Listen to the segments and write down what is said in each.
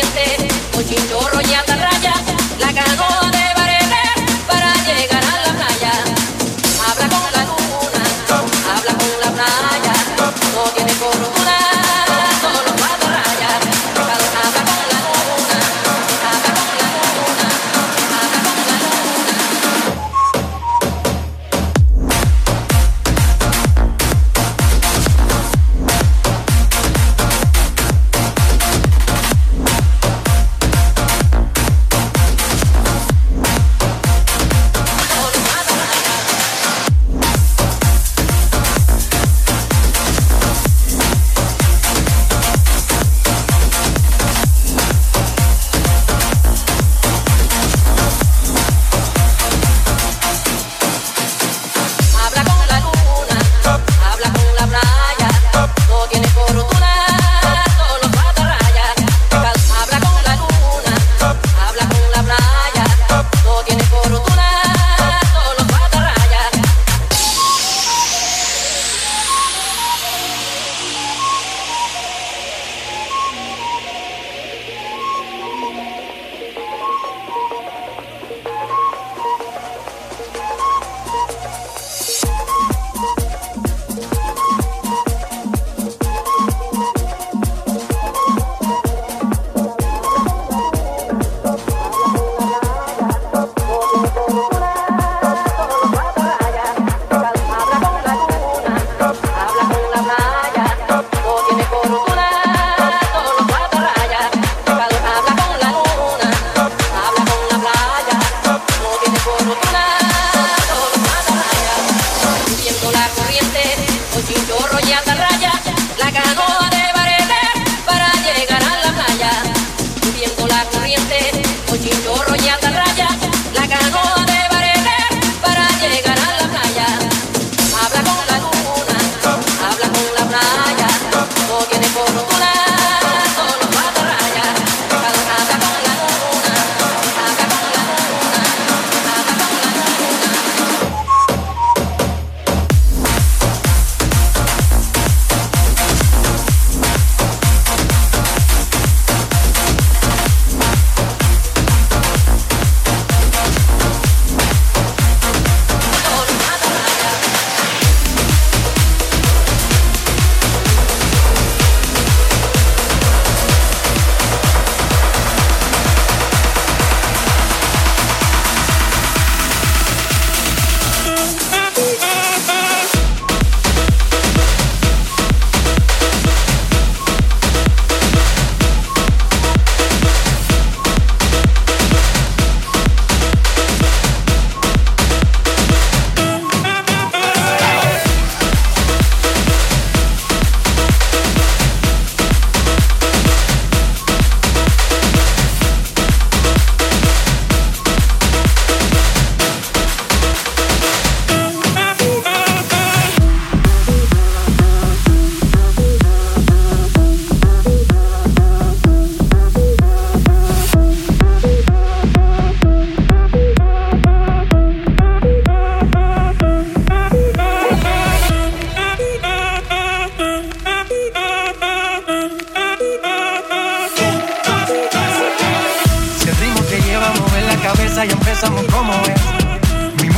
caliente, con chinchorro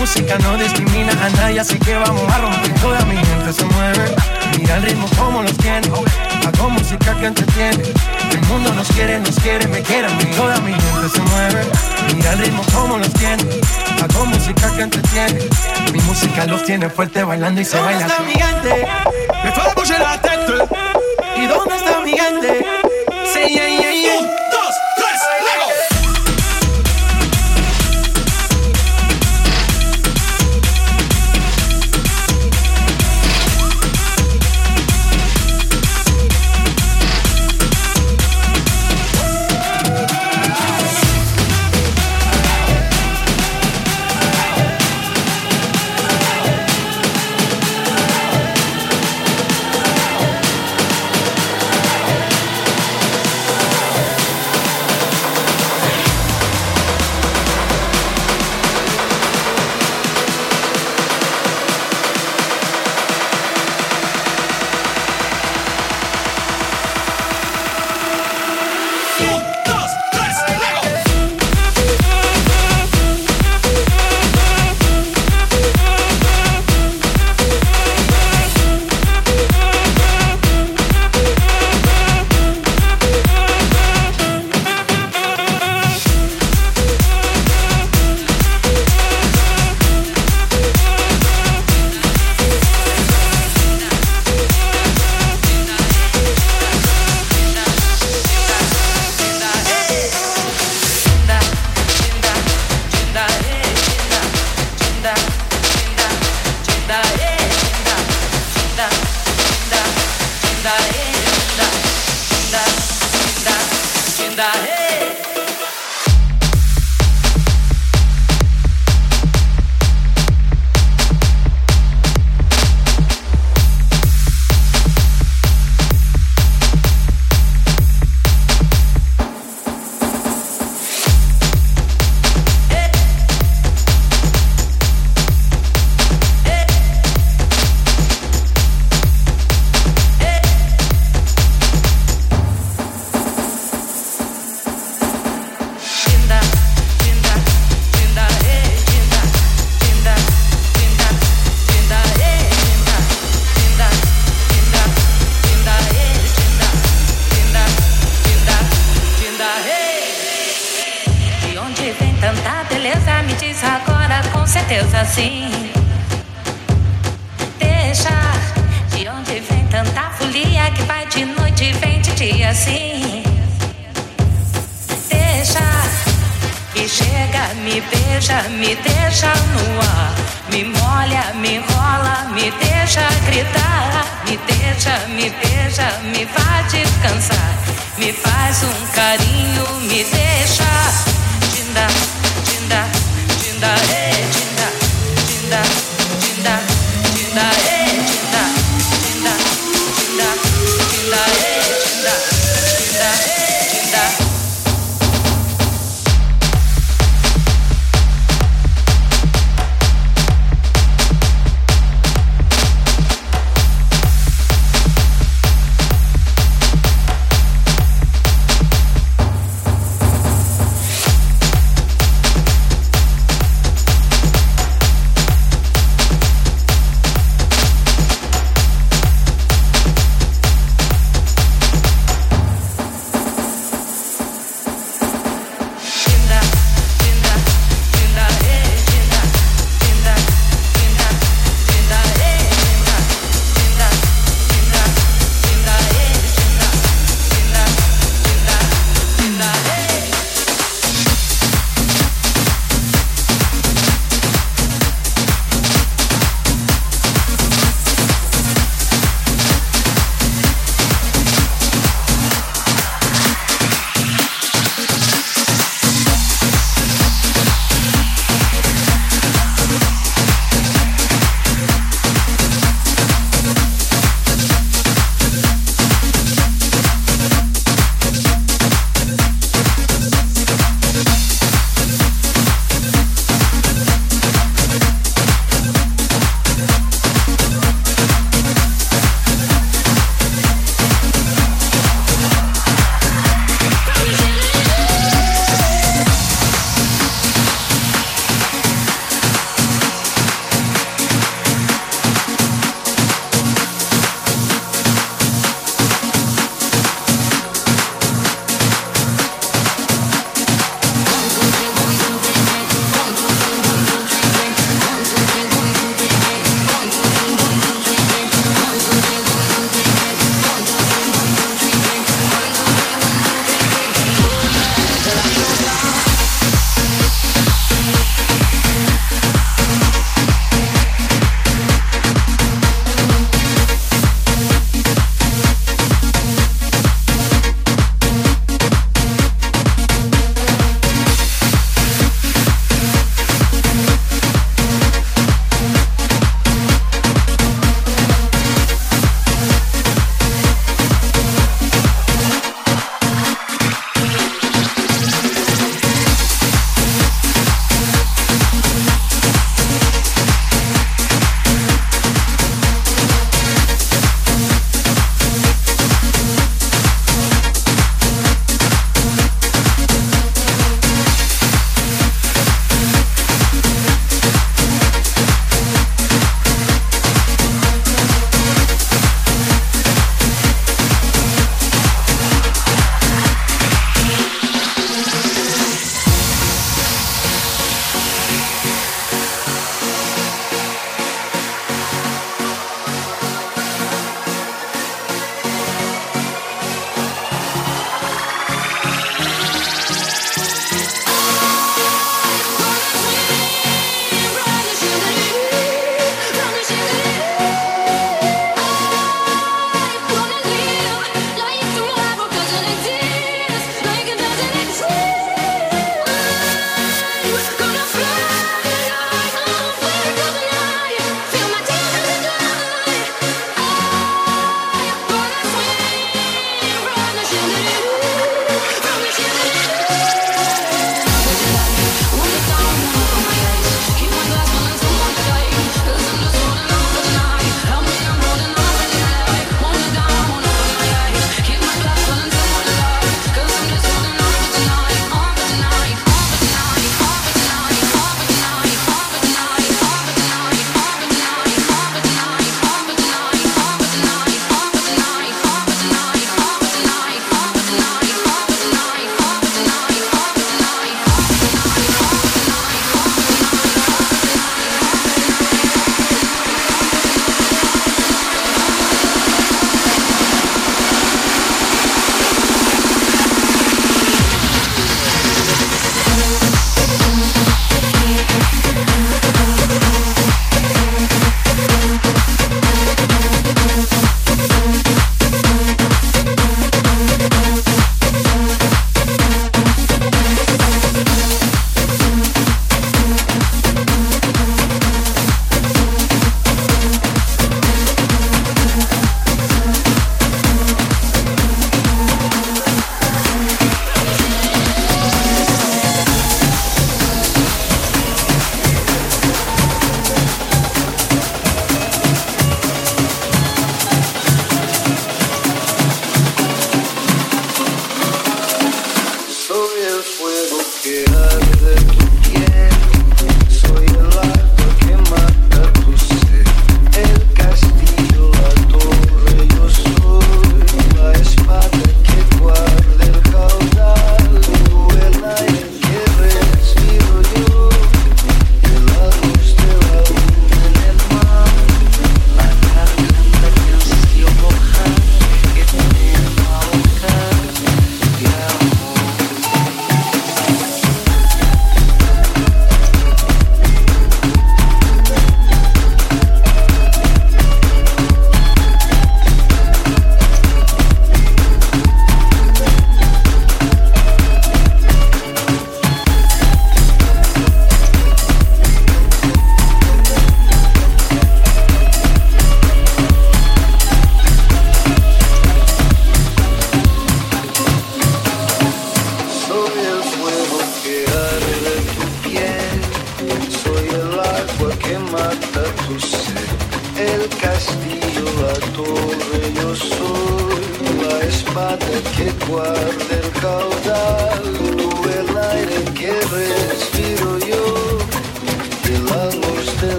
música no discrimina a nadie, así que vamos a romper. Toda mi gente se mueve. Mira el ritmo como los tiene. Hago música que entretiene. El mundo nos quiere, nos quiere, me quiere a mí. Toda mi gente se mueve. Mira el ritmo como los tiene. Hago música que entretiene. Mi música los tiene fuerte bailando y se baila. ¿Dónde está mi gente? Me fue a la tête. ¿Y dónde está mi gente? Sí, yeah, yeah, yeah.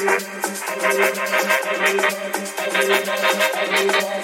I'm gonna go to the next one.